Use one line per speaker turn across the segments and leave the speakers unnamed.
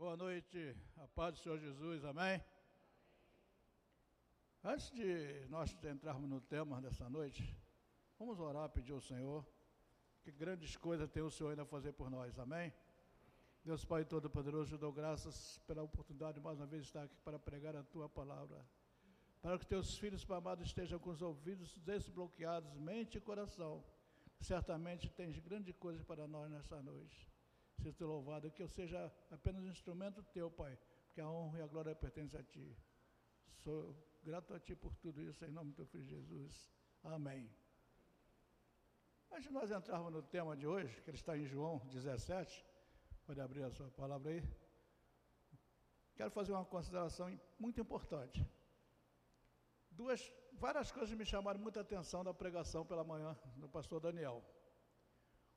Boa noite, a paz do Senhor Jesus, amém? Antes de nós entrarmos no tema dessa noite, vamos orar, pedir ao Senhor que grandes coisas tem o Senhor ainda a fazer por nós, amém? Deus Pai Todo-Poderoso, eu dou graças pela oportunidade de mais uma vez estar aqui para pregar a Tua palavra. Para que Teus filhos, Pai amado, estejam com os ouvidos desbloqueados, mente e coração. Certamente tens grandes coisas para nós nessa noite. Seja louvado, que eu seja apenas um instrumento Teu, Pai, porque a honra e a glória pertencem a Ti. Sou grato a Ti por tudo isso, em nome do Teu Filho Jesus. Amém. Antes de nós entrarmos no tema de hoje, que ele está em João 17, Pode abrir a sua palavra aí. Quero fazer uma consideração muito importante. Duas, várias coisas me chamaram muita atenção da pregação pela manhã do pastor Daniel.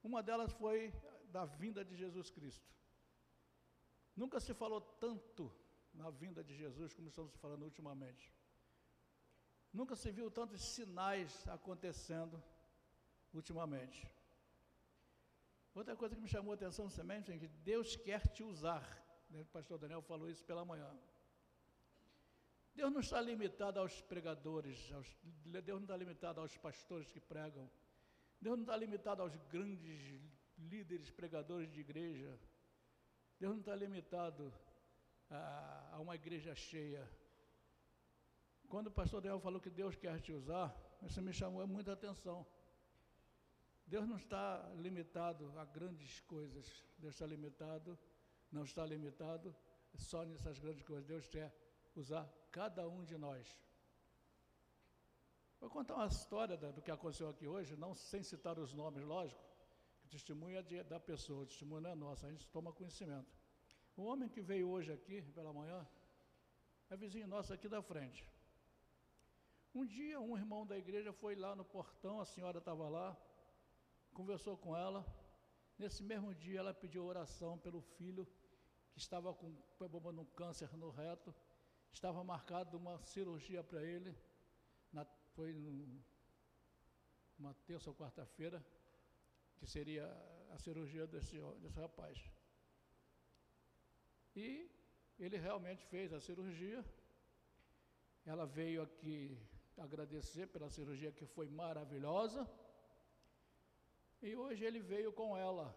Uma delas foi da vinda de Jesus Cristo. Nunca se falou tanto na vinda de Jesus como estamos falando ultimamente. Nunca se viu tantos sinais acontecendo ultimamente. Outra coisa que me chamou a atenção também é que Deus quer te usar. Né? O pastor Daniel falou isso pela manhã. Deus não está limitado aos pregadores, aos, Deus não está limitado aos pastores que pregam, Deus não está limitado aos grandes líderes pregadores de igreja, Deus não está limitado a, a uma igreja cheia. Quando o pastor Daniel falou que Deus quer te usar, isso me chamou muita atenção. Deus não está limitado a grandes coisas. Deus está limitado, não está limitado só nessas grandes coisas. Deus quer usar cada um de nós. Vou contar uma história do que aconteceu aqui hoje, não sem citar os nomes, lógico. Testemunho é de, da pessoa, o testemunho não é nosso, a gente toma conhecimento. O homem que veio hoje aqui, pela manhã, é vizinho nosso aqui da frente. Um dia, um irmão da igreja foi lá no portão, a senhora estava lá, conversou com ela. Nesse mesmo dia, ela pediu oração pelo filho que estava com um câncer no reto. Estava marcado uma cirurgia para ele. Na, foi uma terça ou quarta-feira, que seria a cirurgia desse, desse rapaz. E ele realmente fez a cirurgia. Ela veio aqui agradecer pela cirurgia que foi maravilhosa. E hoje ele veio com ela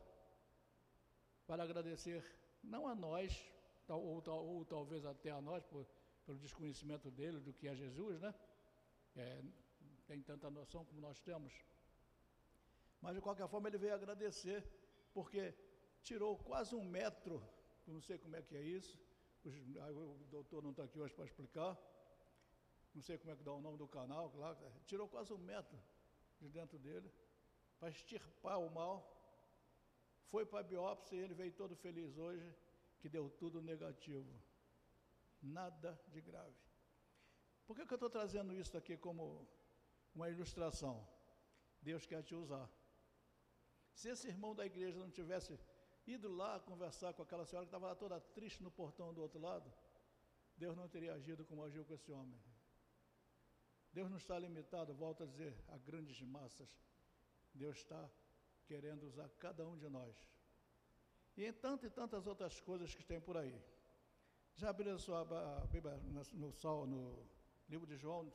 para agradecer, não a nós, ou, ou, ou talvez até a nós, por, pelo desconhecimento dele do que é Jesus, né? É, tem tanta noção como nós temos. Mas de qualquer forma ele veio agradecer, porque tirou quase um metro, não sei como é que é isso, o doutor não está aqui hoje para explicar, não sei como é que dá o nome do canal, claro, tirou quase um metro de dentro dele para extirpar o mal. Foi para a biópsia e ele veio todo feliz hoje, que deu tudo negativo. Nada de grave. Por que, que eu estou trazendo isso aqui como uma ilustração? Deus quer te usar. Se esse irmão da igreja não tivesse ido lá conversar com aquela senhora que estava lá toda triste no portão do outro lado, Deus não teria agido como agiu com esse homem. Deus não está limitado, volto a dizer, a grandes massas. Deus está querendo usar cada um de nós. E em tantas e tantas outras coisas que tem por aí. Já abriu sua Bíblia no, no, no livro de João,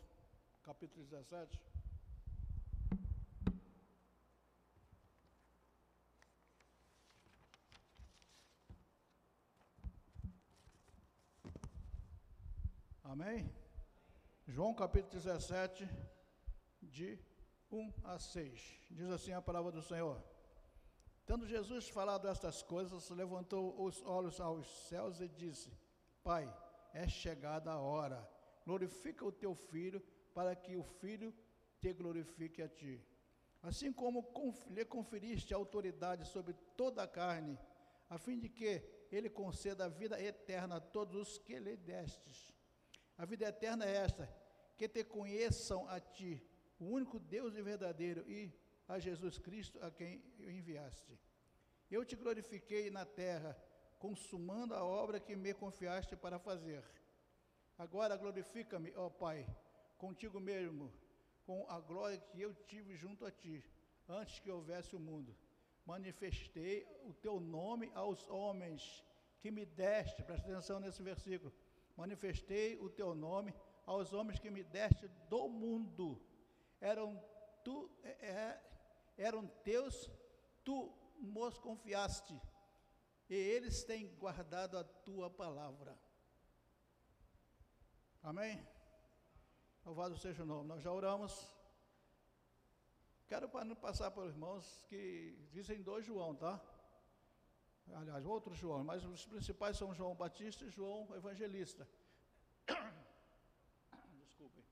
capítulo 17? Amém? João capítulo 17, de 1 a 6. Diz assim a palavra do Senhor. Tendo Jesus falado estas coisas, levantou os olhos aos céus e disse: Pai, é chegada a hora. Glorifica o teu filho, para que o filho te glorifique a ti. Assim como lhe conferiste autoridade sobre toda a carne, a fim de que ele conceda a vida eterna a todos os que lhe destes. A vida eterna é esta: que te conheçam a ti, o único Deus e verdadeiro, e a Jesus Cristo a quem enviaste. Eu te glorifiquei na terra, consumando a obra que me confiaste para fazer. Agora glorifica-me, ó Pai, contigo mesmo, com a glória que eu tive junto a ti, antes que houvesse o mundo. Manifestei o teu nome aos homens que me deste, presta atenção nesse versículo, manifestei o teu nome aos homens que me deste do mundo. Eram tu é, é eram teus, tu nos confiaste, e eles têm guardado a tua palavra. Amém? Louvado seja o nome. Nós já oramos. Quero passar para os irmãos que dizem dois João, tá? Aliás, outro João, mas os principais são João Batista e João Evangelista. Desculpe.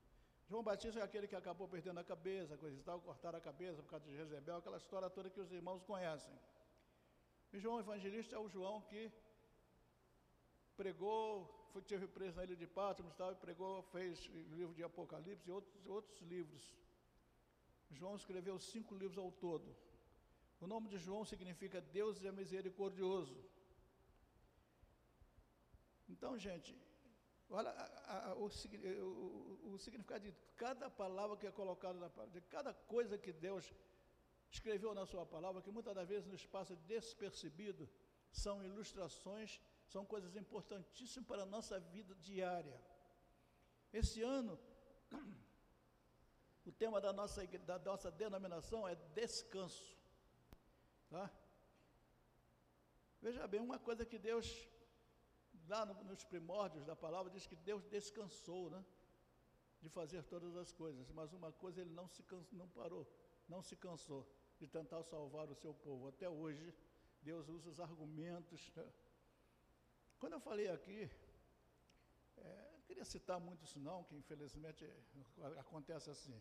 João Batista é aquele que acabou perdendo a cabeça, coisa e tal, cortaram a cabeça por causa de Jezebel, aquela história toda que os irmãos conhecem. E João Evangelista é o João que pregou foi, teve preso na ilha de Patmos, tal, e pregou, fez o livro de Apocalipse e outros, outros livros. João escreveu cinco livros ao todo. O nome de João significa Deus é misericordioso. Então, gente, olha a, a, o, o, o, significado de cada palavra que é colocada na palavra, de cada coisa que Deus escreveu na sua palavra, que muitas das vezes nos passa despercebido, são ilustrações são coisas importantíssimas para a nossa vida diária. Esse ano, o tema da nossa, da nossa denominação é descanso. Tá? Veja bem, uma coisa que Deus, lá no, nos primórdios da palavra, diz que Deus descansou, né? De fazer todas as coisas, mas uma coisa ele não se não parou, não se cansou de tentar salvar o seu povo. Até hoje, Deus usa os argumentos né? Quando eu falei aqui, é, não queria citar muito isso não, que infelizmente acontece assim.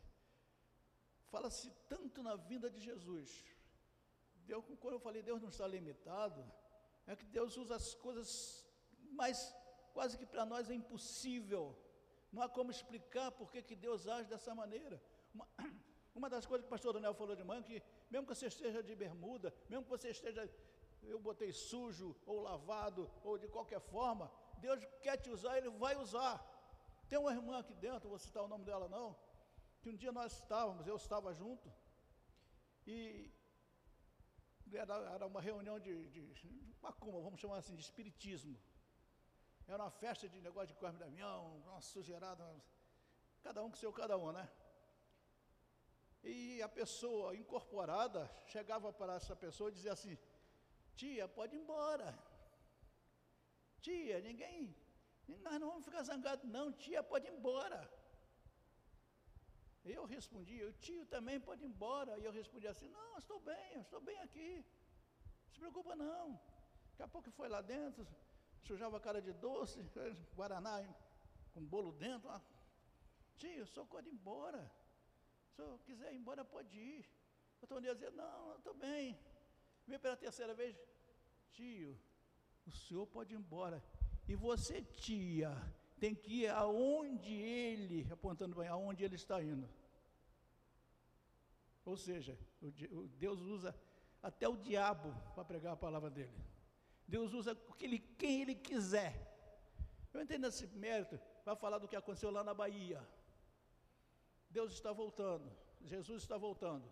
Fala-se tanto na vinda de Jesus. Deus, quando eu falei Deus não está limitado, é que Deus usa as coisas mais quase que para nós é impossível. Não há como explicar por que, Deus age dessa maneira. Uma, uma das coisas que o pastor Daniel falou de manhã, que mesmo que você esteja de bermuda, mesmo que você esteja eu botei sujo ou lavado ou de qualquer forma, Deus quer te usar, Ele vai usar. Tem uma irmã aqui dentro, vou citar o nome dela não, que um dia nós estávamos, eu estava junto, e era, era uma reunião de, de, de macumba, vamos chamar assim, de espiritismo. Era uma festa de negócio de corme da avião, uma sujeirada, cada um com seu cada um, né? E a pessoa incorporada chegava para essa pessoa e dizia assim: Tia, pode ir embora. Tia, ninguém, nós não vamos ficar zangados, não. Tia, pode ir embora. Eu respondi, o tio também pode ir embora. E eu respondi assim: Não, estou bem, estou bem aqui. Não se preocupa, não. Daqui a pouco foi lá dentro, sujava a cara de doce, guaraná com bolo dentro. Ah, tio, só pode ir embora. Se eu quiser ir embora, pode ir. O Tony dizia: Não, estou bem. Veio pela terceira vez, tio, o senhor pode ir embora. E você, tia, tem que ir aonde ele, apontando para aonde ele está indo. Ou seja, Deus usa até o diabo para pregar a palavra dele. Deus usa ele, quem ele quiser. Eu entendo esse mérito para falar do que aconteceu lá na Bahia. Deus está voltando, Jesus está voltando.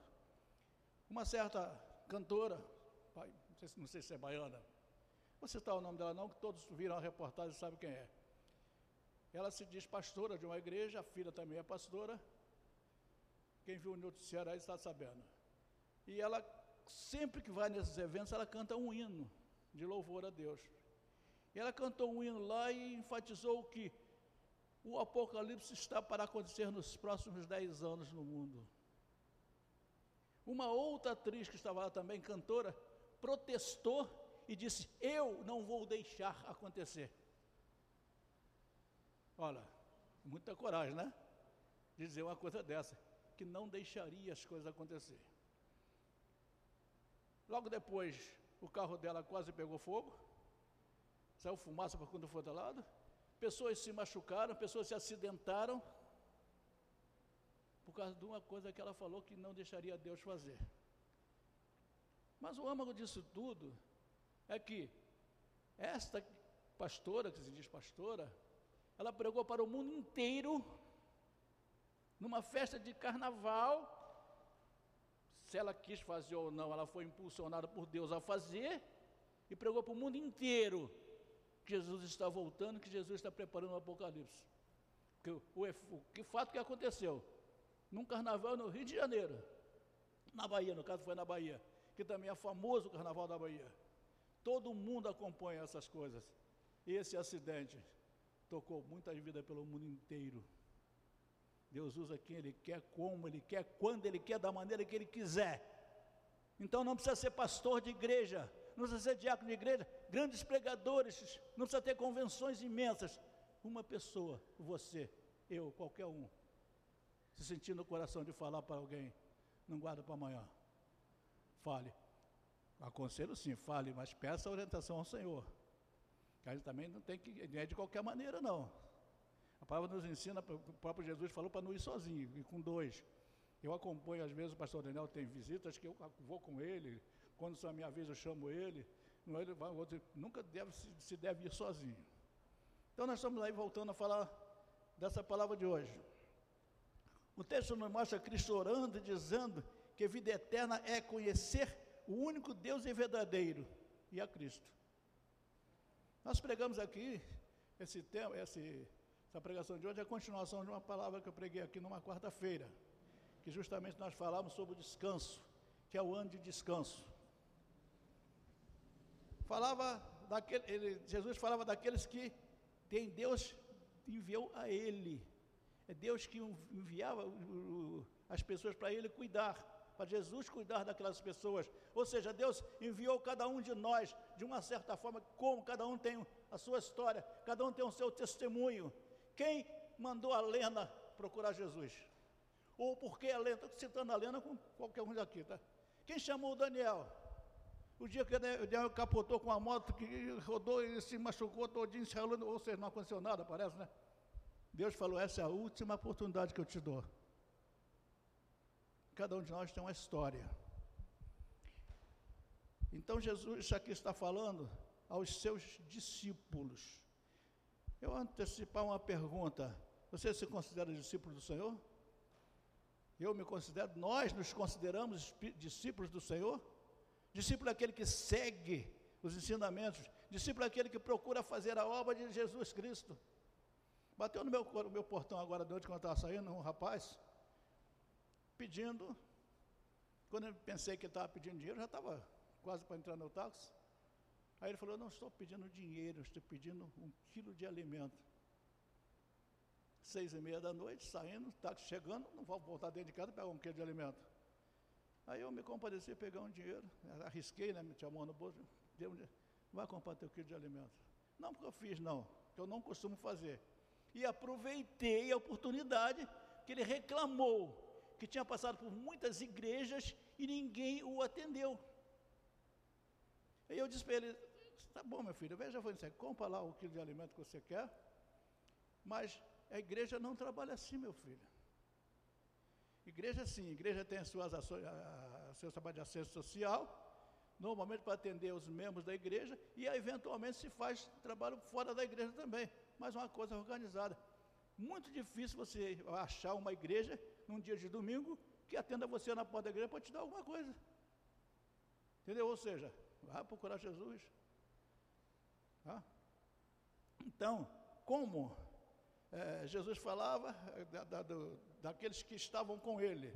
Uma certa cantora, não sei se é baiana. Vou citar o nome dela não, que todos viram a reportagem e sabem quem é. Ela se diz pastora de uma igreja, a filha também é pastora. Quem viu o noticiário aí está sabendo. E ela, sempre que vai nesses eventos, ela canta um hino de louvor a Deus. E ela cantou um hino lá e enfatizou que o apocalipse está para acontecer nos próximos dez anos no mundo. Uma outra atriz que estava lá também, cantora, protestou e disse: Eu não vou deixar acontecer. Olha, muita coragem, né? Dizer uma coisa dessa, que não deixaria as coisas acontecer. Logo depois, o carro dela quase pegou fogo, saiu fumaça para quando foi do lado, pessoas se machucaram, pessoas se acidentaram, por causa de uma coisa que ela falou que não deixaria Deus fazer. Mas o âmago disso tudo é que esta pastora, que se diz pastora, ela pregou para o mundo inteiro, numa festa de carnaval. Se ela quis fazer ou não, ela foi impulsionada por Deus a fazer, e pregou para o mundo inteiro. que Jesus está voltando, que Jesus está preparando o Apocalipse. O, o, que fato que aconteceu? Num carnaval no Rio de Janeiro, na Bahia, no caso foi na Bahia, que também é famoso o carnaval da Bahia. Todo mundo acompanha essas coisas. Esse acidente tocou muitas vidas pelo mundo inteiro. Deus usa quem Ele quer, como Ele quer, quando Ele quer, da maneira que Ele quiser. Então não precisa ser pastor de igreja, não precisa ser diácono de igreja, grandes pregadores, não precisa ter convenções imensas. Uma pessoa, você, eu, qualquer um, se sentir no coração de falar para alguém, não guarda para amanhã. Fale. Aconselho sim, fale, mas peça orientação ao Senhor. A gente também não tem que, é de qualquer maneira, não. A palavra nos ensina, o próprio Jesus falou para não ir sozinho, ir com dois. Eu acompanho, às vezes, o pastor Daniel tem visitas que eu vou com ele, quando são a minha vez eu chamo ele, não ele vai, outro, nunca deve, se, deve ir sozinho. Então nós estamos aí voltando a falar dessa palavra de hoje. O texto nos mostra Cristo orando e dizendo que vida eterna é conhecer o único Deus e verdadeiro, e a Cristo. Nós pregamos aqui esse tema, esse, essa pregação de hoje é a continuação de uma palavra que eu preguei aqui numa quarta-feira, que justamente nós falamos sobre o descanso, que é o ano de descanso. Falava daquele, ele, Jesus falava daqueles que tem Deus enviou a ele. É Deus que enviava as pessoas para ele cuidar, para Jesus cuidar daquelas pessoas. Ou seja, Deus enviou cada um de nós de uma certa forma, como cada um tem a sua história, cada um tem o seu testemunho. Quem mandou a Lena procurar Jesus? Ou por que a Lena? Estou citando a Lena com qualquer um daqui, tá? Quem chamou o Daniel? O dia que o Daniel capotou com a moto, que rodou e se machucou todinho, se ralando, ou seja, não aconteceu nada, parece, né? Deus falou: essa é a última oportunidade que eu te dou. Cada um de nós tem uma história. Então Jesus aqui está falando aos seus discípulos. Eu antecipar uma pergunta. Você se considera discípulo do Senhor? Eu me considero, nós nos consideramos discípulos do Senhor? Discípulo é aquele que segue os ensinamentos, discípulo é aquele que procura fazer a obra de Jesus Cristo. Bateu no meu, no meu portão agora de quando eu estava saindo, um rapaz, pedindo. Quando eu pensei que estava pedindo dinheiro, já estava quase para entrar no táxi. Aí ele falou, não estou pedindo dinheiro, estou pedindo um quilo de alimento. Seis e meia da noite, saindo, táxi chegando, não vou voltar dentro de casa pegar um quilo de alimento. Aí eu me compadeci, pegar um dinheiro, arrisquei, né, meti a mão no bolso, deu um vai comprar teu quilo de alimento. Não porque eu fiz, não, que eu não costumo fazer. E aproveitei a oportunidade que ele reclamou, que tinha passado por muitas igrejas e ninguém o atendeu. Aí eu disse para ele, tá bom meu filho, veja, dizer, compra lá o quilo de alimento que você quer, mas a igreja não trabalha assim, meu filho. Igreja sim, igreja tem as suas ações, a, a, seu trabalho de acesso social, normalmente para atender os membros da igreja, e eventualmente se faz trabalho fora da igreja também, mas uma coisa organizada. Muito difícil você achar uma igreja num dia de domingo que atenda você na porta da igreja para te dar alguma coisa. Entendeu? Ou seja, vai procurar Jesus. Tá? Então, como é, Jesus falava é, da, da, do, daqueles que estavam com ele.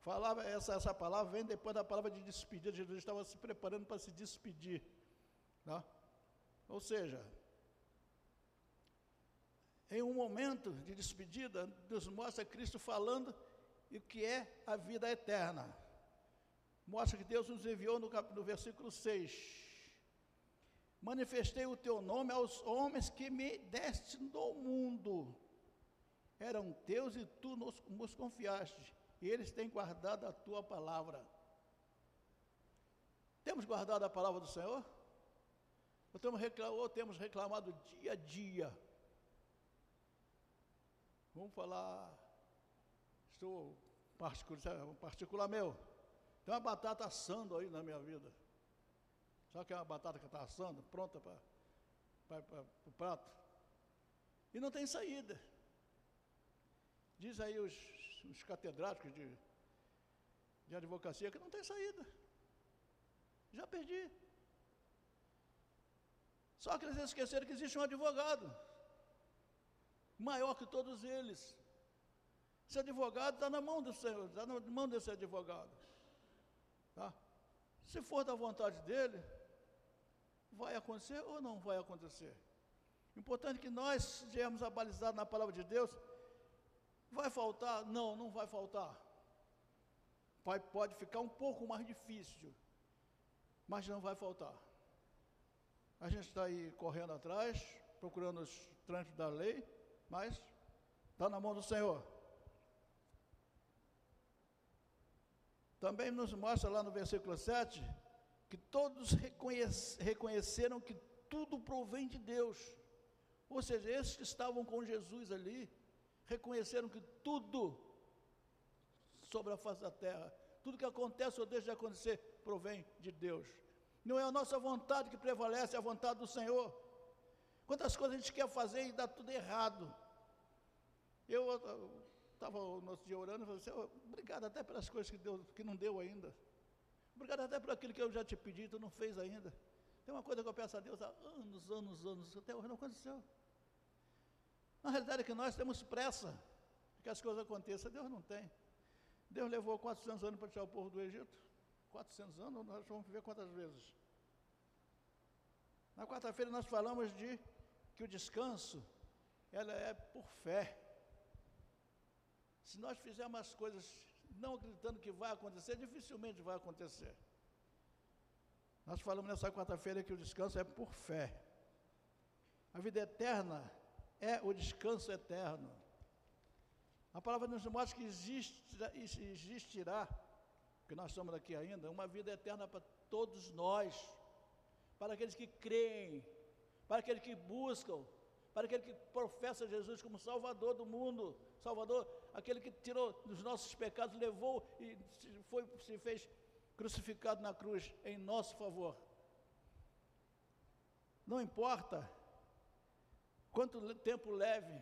Falava, essa, essa palavra vem depois da palavra de despedida. Jesus estava se preparando para se despedir. Tá? Ou seja, em um momento de despedida, nos mostra Cristo falando o que é a vida eterna. Mostra que Deus nos enviou no, cap, no versículo 6. Manifestei o teu nome aos homens que me deste no mundo eram teus e tu nos, nos confiaste, e eles têm guardado a tua palavra. Temos guardado a palavra do Senhor? Ou temos, reclamado, ou temos reclamado dia a dia? Vamos falar, estou particular, particular meu. Tem uma batata assando aí na minha vida. Sabe que é uma batata que está assando, pronta para o prato? E não tem saída. Diz aí os, os catedráticos de, de advocacia que não tem saída. Já perdi. Só que eles esqueceram que existe um advogado, maior que todos eles. Esse advogado está na mão do Senhor, está na mão desse advogado. Se for da vontade dele, vai acontecer ou não vai acontecer. Importante que nós sejamos abalizados na palavra de Deus. Vai faltar? Não, não vai faltar. Vai, pode ficar um pouco mais difícil, mas não vai faltar. A gente está aí correndo atrás, procurando os trânsitos da lei, mas está na mão do Senhor. Também nos mostra lá no versículo 7 que todos reconhece, reconheceram que tudo provém de Deus. Ou seja, esses que estavam com Jesus ali, reconheceram que tudo sobre a face da terra, tudo que acontece ou deixa de acontecer, provém de Deus. Não é a nossa vontade que prevalece, é a vontade do Senhor. Quantas coisas a gente quer fazer e dá tudo errado. Eu estava no outro dia orando e falei assim, obrigado até pelas coisas que, deu, que não deu ainda. Obrigado até por aquilo que eu já te pedi, tu não fez ainda. Tem uma coisa que eu peço a Deus há anos, anos, anos, até hoje não aconteceu. Na realidade é que nós temos pressa que as coisas aconteçam, Deus não tem. Deus levou 400 anos para tirar o povo do Egito. 400 anos, nós vamos ver quantas vezes. Na quarta-feira nós falamos de que o descanso, ela é por fé. Se nós fizermos as coisas não acreditando que vai acontecer, dificilmente vai acontecer. Nós falamos nessa quarta-feira que o descanso é por fé. A vida eterna é o descanso eterno. A palavra nos mostra que existirá, existirá que nós estamos aqui ainda, uma vida eterna para todos nós, para aqueles que creem, para aqueles que buscam, para aquele que professa Jesus como Salvador do mundo, Salvador, aquele que tirou dos nossos pecados, levou e foi, se fez crucificado na cruz em nosso favor. Não importa quanto tempo leve,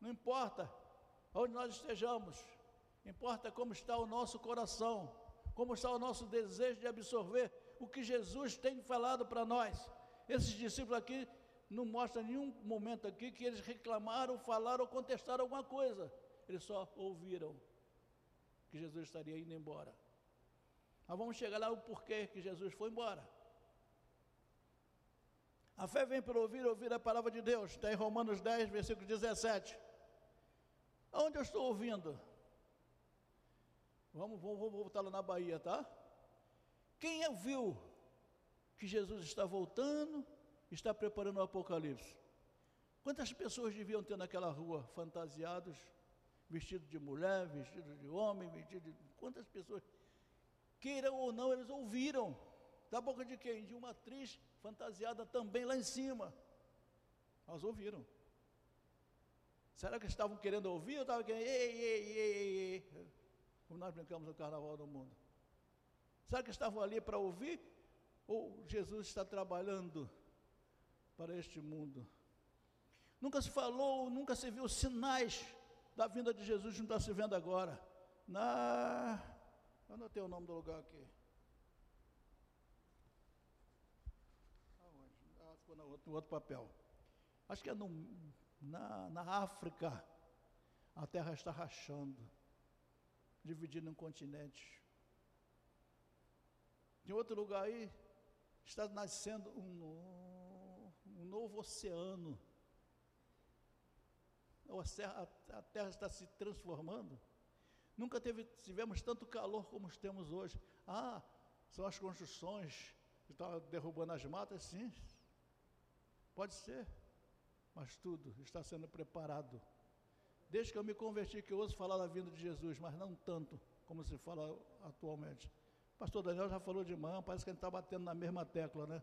não importa onde nós estejamos, Importa como está o nosso coração, como está o nosso desejo de absorver o que Jesus tem falado para nós. Esses discípulos aqui não mostram nenhum momento aqui que eles reclamaram, falaram ou contestaram alguma coisa. Eles só ouviram que Jesus estaria indo embora. Mas vamos chegar lá o porquê que Jesus foi embora. A fé vem por ouvir, ouvir a palavra de Deus. Está em Romanos 10, versículo 17. Onde eu estou ouvindo? Vamos, vamos, vamos voltar lá na Bahia, tá? Quem é viu que Jesus está voltando, está preparando o Apocalipse? Quantas pessoas deviam ter naquela rua fantasiados, vestidos de mulher, vestidos de homem, vestidos de. Quantas pessoas? Queiram ou não, eles ouviram. Da boca de quem? De uma atriz fantasiada também lá em cima. Elas ouviram. Será que estavam querendo ouvir ou estavam querendo. Ei, ei, ei, ei como nós brincamos no Carnaval do Mundo. Será que estavam ali para ouvir? Ou Jesus está trabalhando para este mundo? Nunca se falou, nunca se viu sinais da vinda de Jesus, não está se vendo agora. Na. Eu anotei o nome do lugar aqui. Aonde? Ah, ficou no outro, no outro papel. Acho que é no, na, na África. A terra está rachando dividido em um continente. Em outro lugar aí, está nascendo um, um novo oceano. A terra está se transformando. Nunca teve, tivemos tanto calor como temos hoje. Ah, são as construções que estão derrubando as matas, sim. Pode ser, mas tudo está sendo preparado Desde que eu me converti, que eu ouço falar da vinda de Jesus, mas não tanto como se fala atualmente. O pastor Daniel já falou de manhã, parece que a gente está batendo na mesma tecla, né?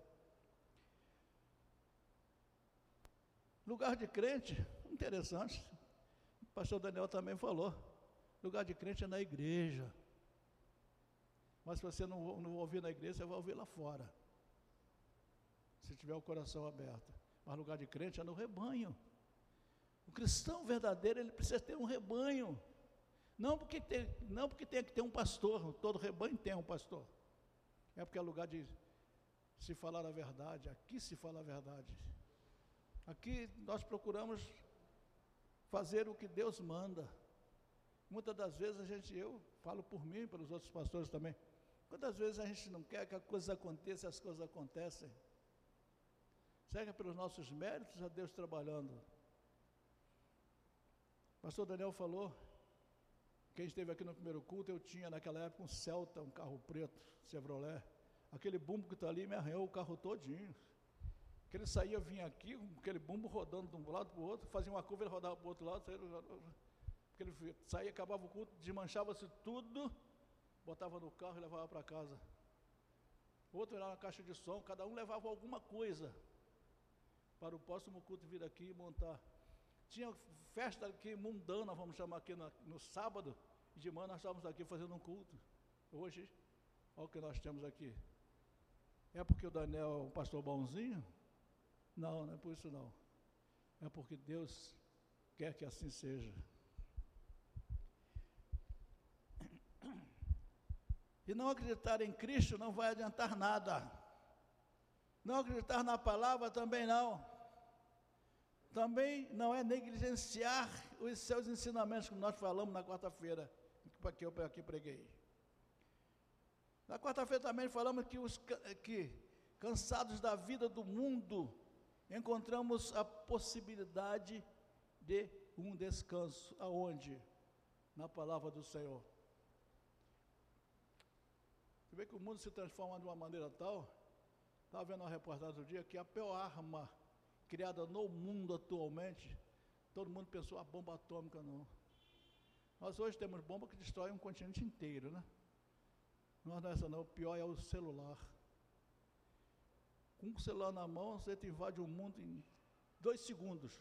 Lugar de crente, interessante. O pastor Daniel também falou. Lugar de crente é na igreja. Mas se você não, não ouvir na igreja, você vai ouvir lá fora. Se tiver o coração aberto. Mas lugar de crente é no rebanho. O cristão verdadeiro, ele precisa ter um rebanho. Não porque, tem, não porque tem que ter um pastor, todo rebanho tem um pastor. É porque é lugar de se falar a verdade, aqui se fala a verdade. Aqui nós procuramos fazer o que Deus manda. Muitas das vezes a gente, eu falo por mim, pelos outros pastores também, quantas vezes a gente não quer que a coisa aconteça, as coisas acontecem. É pelos nossos méritos a Deus trabalhando? Pastor Daniel falou, quem esteve aqui no primeiro culto, eu tinha naquela época um Celta, um carro preto, Chevrolet. Aquele bumbo que está ali me arranhou o carro todinho. Que ele saía, vinha aqui, com aquele bumbo rodando de um lado para o outro, fazia uma curva, ele rodava para o outro lado, saía, porque ele saía, acabava o culto, desmanchava-se tudo, botava no carro e levava para casa. Outro era na caixa de som, cada um levava alguma coisa para o próximo culto vir aqui e montar. Tinha festa aqui mundana, vamos chamar aqui no, no sábado, e de manhã nós estávamos aqui fazendo um culto. Hoje, olha o que nós temos aqui. É porque o Daniel é um pastor bonzinho? Não, não é por isso não. É porque Deus quer que assim seja. E não acreditar em Cristo não vai adiantar nada. Não acreditar na palavra também não. Também não é negligenciar os seus ensinamentos, como nós falamos na quarta-feira, que eu aqui preguei. Na quarta-feira também falamos que, os, que cansados da vida do mundo, encontramos a possibilidade de um descanso. Aonde? Na palavra do Senhor. Você vê que o mundo se transforma de uma maneira tal. Estava vendo uma reportagem do dia que a pior arma criada no mundo atualmente, todo mundo pensou a bomba atômica não. Nós hoje temos bomba que destrói um continente inteiro, né? Não é essa não, o pior é o celular. Com o celular na mão, você invade o mundo em dois segundos.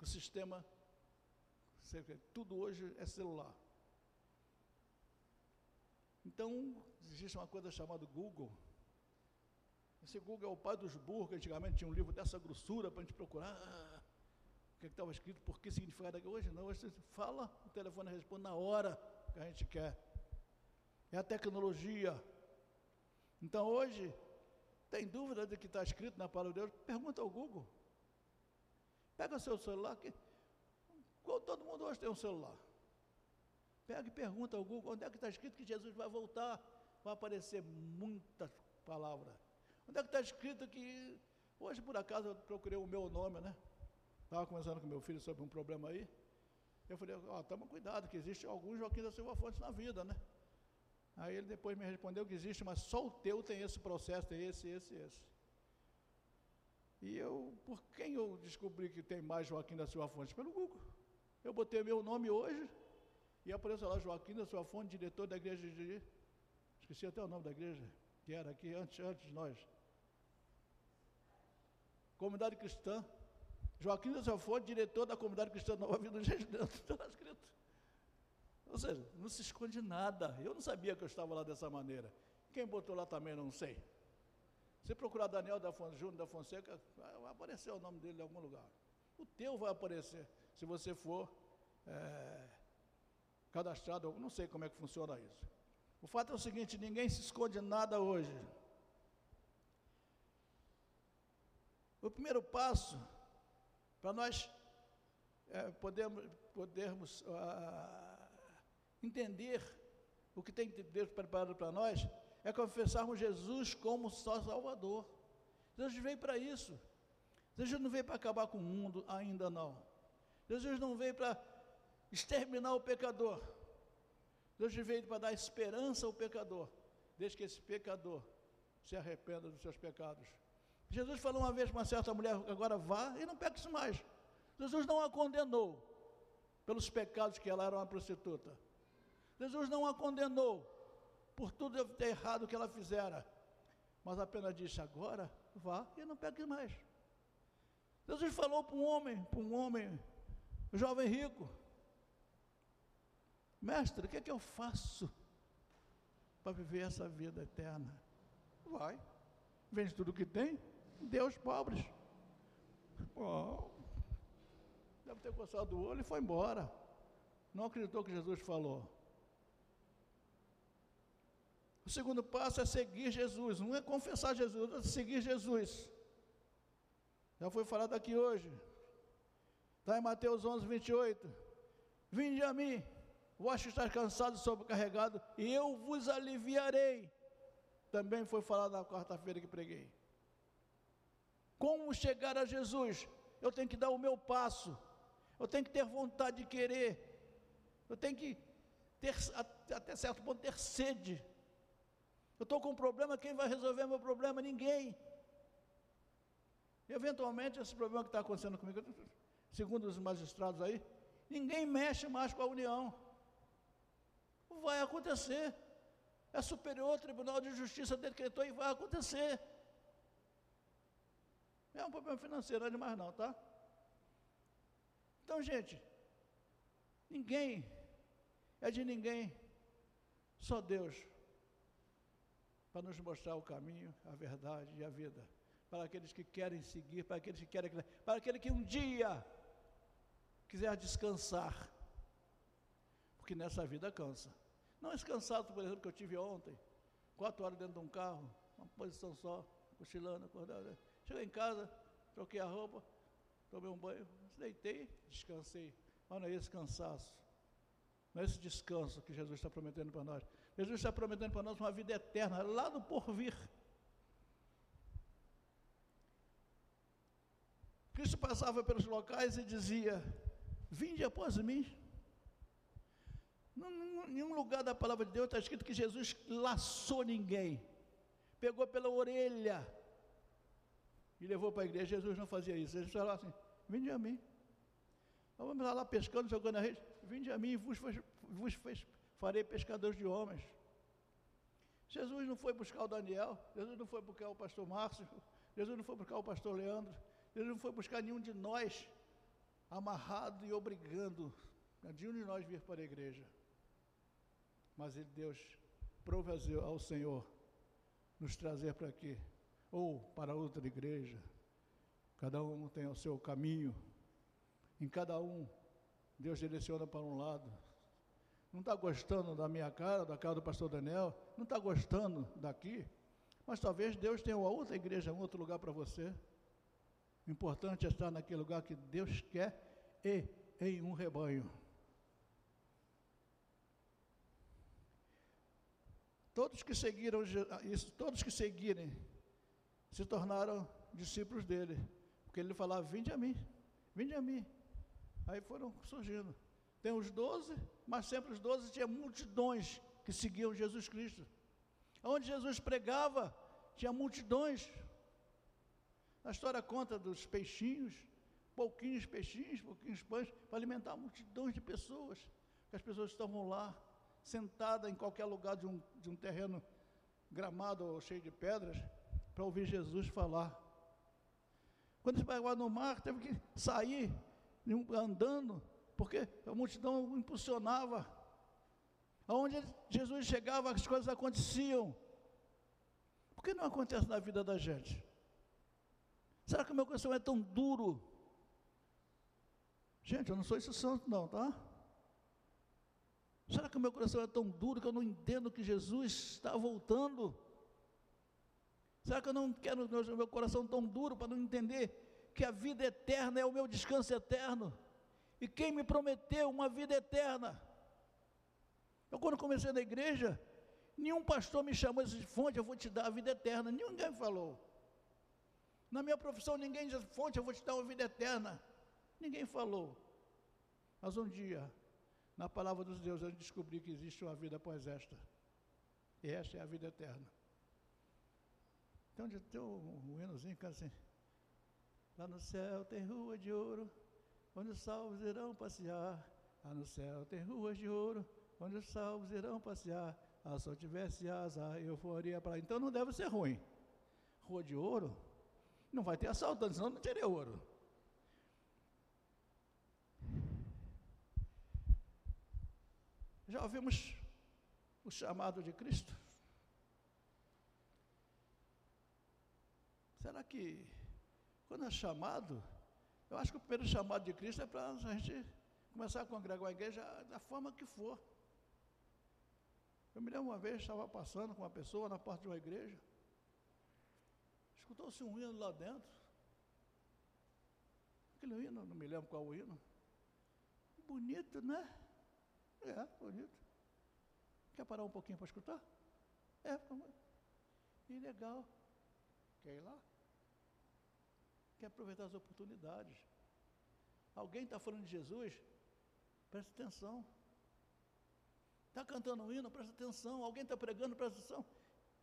O sistema, tudo hoje é celular. Então, existe uma coisa chamada Google. Esse Google é o pai dos burros, antigamente tinha um livro dessa grossura para a gente procurar. o que estava escrito, por que significava hoje? Não, hoje você fala, o telefone responde na hora que a gente quer é a tecnologia. Então hoje, tem dúvida do que está escrito na palavra de Deus? Pergunta ao Google. Pega seu celular, que todo mundo hoje tem um celular. Pega e pergunta ao Google, onde é que está escrito que Jesus vai voltar? Vai aparecer muitas palavras. Onde é que está escrito que. Hoje, por acaso, eu procurei o meu nome, né? Estava conversando com meu filho sobre um problema aí. Eu falei, ó, oh, toma cuidado, que existe alguns Joaquim da Silva Fontes na vida, né? Aí ele depois me respondeu que existe, mas só o teu tem esse processo, tem esse, esse, esse. E eu, por quem eu descobri que tem mais Joaquim da Silva Fontes? Pelo Google. Eu botei meu nome hoje e apareceu lá Joaquim da Silva Fontes, diretor da igreja de. Esqueci até o nome da igreja, que era aqui antes, antes de nós. Comunidade Cristã. Joaquim da Silva Fontes, diretor da Comunidade Cristã Nova Vida do Jardim. Está escrito. Ou seja, não se esconde nada. Eu não sabia que eu estava lá dessa maneira. Quem botou lá também, não sei. Se procurar Daniel da Fonseca, Júnior da Fonseca, vai aparecer o nome dele em algum lugar. O teu vai aparecer, se você for é, cadastrado, não sei como é que funciona isso. O fato é o seguinte, ninguém se esconde nada hoje. O primeiro passo, para nós é, podermos, podermos ah, entender o que tem Deus preparado para nós, é confessarmos Jesus como só Salvador. Jesus veio para isso. Jesus não veio para acabar com o mundo, ainda não. Jesus não veio para exterminar o pecador. Jesus veio para dar esperança ao pecador, desde que esse pecador se arrependa dos seus pecados. Jesus falou uma vez para uma certa mulher: agora vá e não peque mais. Jesus não a condenou pelos pecados que ela era uma prostituta. Jesus não a condenou por tudo ter errado que ela fizera, mas apenas disse: agora vá e não pegue mais. Jesus falou para um homem, para um homem, jovem rico: Mestre, o que é que eu faço para viver essa vida eterna? Vai, vende tudo que tem, dê aos pobres. Deve ter coçado o olho e foi embora. Não acreditou que Jesus falou. O segundo passo é seguir Jesus. Não é confessar Jesus, é seguir Jesus. Já foi falado aqui hoje. Está em Mateus 11, 28. Vinde a mim, vós que estáis cansado e sobrecarregado, e eu vos aliviarei. Também foi falado na quarta-feira que preguei. Como chegar a Jesus? Eu tenho que dar o meu passo. Eu tenho que ter vontade de querer. Eu tenho que ter, até certo ponto, ter sede. Eu estou com um problema, quem vai resolver meu problema? Ninguém. E, eventualmente, esse problema que está acontecendo comigo, segundo os magistrados aí, ninguém mexe mais com a União. Vai acontecer. É superior Tribunal de Justiça decretou e vai acontecer. É um problema financeiro, não é demais não, tá? Então, gente, ninguém é de ninguém, só Deus, para nos mostrar o caminho, a verdade e a vida para aqueles que querem seguir, para aqueles que querem, para aquele que um dia quiser descansar, porque nessa vida cansa. Não esse cansado, por exemplo, que eu tive ontem, quatro horas dentro de um carro, uma posição só, cochilando, acordado. Cheguei em casa, troquei a roupa, tomei um banho, deitei, descansei. Mas não é esse cansaço, não é esse descanso que Jesus está prometendo para nós. Jesus está prometendo para nós uma vida eterna, lá no porvir. Cristo passava pelos locais e dizia: Vinde após mim. Em nenhum lugar da palavra de Deus está escrito que Jesus laçou ninguém, pegou pela orelha e levou para a igreja. Jesus não fazia isso. Ele falava assim: Vinde a mim. Nós vamos lá pescando, jogando a rede. Vinde a mim, vos, vos, vos farei pescadores de homens. Jesus não foi buscar o Daniel, Jesus não foi buscar o pastor Márcio, Jesus não foi buscar o pastor Leandro, ele não foi buscar nenhum de nós amarrado e obrigando nenhum de nós vir para a igreja. Mas ele, Deus prove ao Senhor nos trazer para aqui, ou para outra igreja. Cada um tem o seu caminho. Em cada um, Deus direciona para um lado. Não está gostando da minha cara, da cara do pastor Daniel, não está gostando daqui, mas talvez Deus tenha uma outra igreja, um outro lugar para você. O importante é estar naquele lugar que Deus quer e em um rebanho. Todos que seguiram isso, todos que seguirem, se tornaram discípulos dele, porque ele falava: Vinde a mim, vinde a mim. Aí foram surgindo. Tem os doze, mas sempre os doze tinha multidões que seguiam Jesus Cristo. Onde Jesus pregava, tinha multidões. A história conta dos peixinhos, pouquinhos peixinhos, pouquinhos pães, para alimentar multidões de pessoas. Que as pessoas estavam lá, sentadas em qualquer lugar de um, de um terreno gramado ou cheio de pedras, para ouvir Jesus falar. Quando ele pegou no mar, teve que sair andando, porque a multidão impulsionava. Aonde Jesus chegava, as coisas aconteciam. Por que não acontece na vida da gente? Será que o meu coração é tão duro? Gente, eu não sou esse santo, não, tá? Será que o meu coração é tão duro que eu não entendo que Jesus está voltando? Será que eu não quero o meu coração tão duro para não entender que a vida eterna é o meu descanso eterno? E quem me prometeu uma vida eterna? Eu, quando comecei na igreja, nenhum pastor me chamou e disse: Fonte, eu vou te dar a vida eterna. Ninguém falou. Na minha profissão ninguém diz, fonte, eu vou te dar uma vida eterna. Ninguém falou. Mas um dia, na palavra dos Deus, eu descobri que existe uma vida após esta. E esta é a vida eterna. Então, um, um hinozinho que assim. Lá no céu tem rua de ouro, onde os salvos irão passear. Lá no céu tem ruas de ouro, onde os salvos irão passear. Ah, se eu tivesse asa, eu faria para lá. Então não deve ser ruim. Rua de ouro, não vai ter assaltante, senão não teria ouro. Já ouvimos o chamado de Cristo? Será que, quando é chamado, eu acho que o primeiro chamado de Cristo é para a gente começar a congregar a igreja da forma que for. Eu me lembro uma vez, estava passando com uma pessoa na porta de uma igreja, escutou-se um hino lá dentro. Aquele hino, não me lembro qual o hino. Bonito, né? É, bonito. Quer parar um pouquinho para escutar? É, e legal. Quer ir lá? Aproveitar as oportunidades. Alguém está falando de Jesus? Presta atenção. Está cantando um hino? Presta atenção. Alguém está pregando? Presta atenção.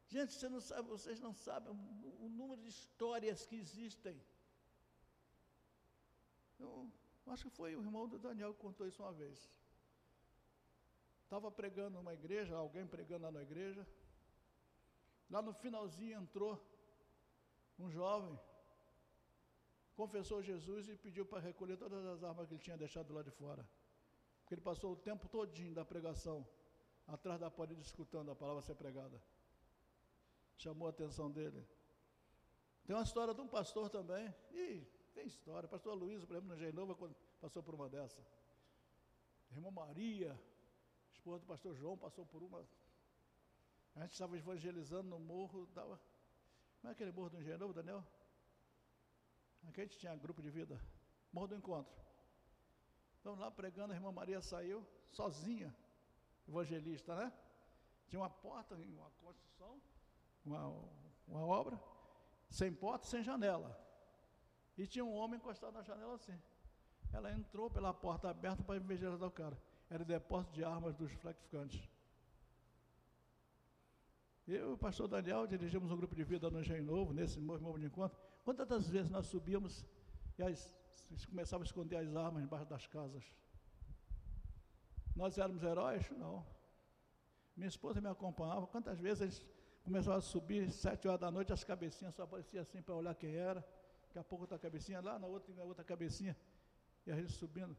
Gente, você não sabe, vocês não sabem o, o número de histórias que existem. Eu acho que foi o irmão do Daniel que contou isso uma vez. Estava pregando numa igreja, alguém pregando lá na igreja. Lá no finalzinho entrou um jovem, confessou Jesus e pediu para recolher todas as armas que ele tinha deixado lá de fora. Porque ele passou o tempo todinho da pregação atrás da parede escutando a palavra ser pregada. Chamou a atenção dele. Tem uma história de um pastor também. E tem história. Pastor Luiz, por exemplo, na Nova passou por uma dessa. Irmã Maria, esposa do pastor João, passou por uma. A gente estava evangelizando no morro, dava. Como é aquele morro do Engenho Novo, Daniel? Aqui a gente tinha grupo de vida. Morro do Encontro. Estamos lá pregando, a irmã Maria saiu sozinha evangelista, né? Tinha uma porta, uma construção, uma, uma obra, sem porta, sem janela. E tinha um homem encostado na janela assim. Ela entrou pela porta aberta para evangelizar o cara. Era o depósito de armas dos flexificantes. Eu e o pastor Daniel dirigimos um grupo de vida no Engenho Novo, nesse movimento de encontro. Quantas vezes nós subíamos e as, começava a esconder as armas embaixo das casas? Nós éramos heróis? Não. Minha esposa me acompanhava. Quantas vezes eles começavam a subir, sete horas da noite, as cabecinhas só apareciam assim para olhar quem era. Daqui a pouco outra cabecinha lá, na outra, na outra cabecinha. E a gente subindo.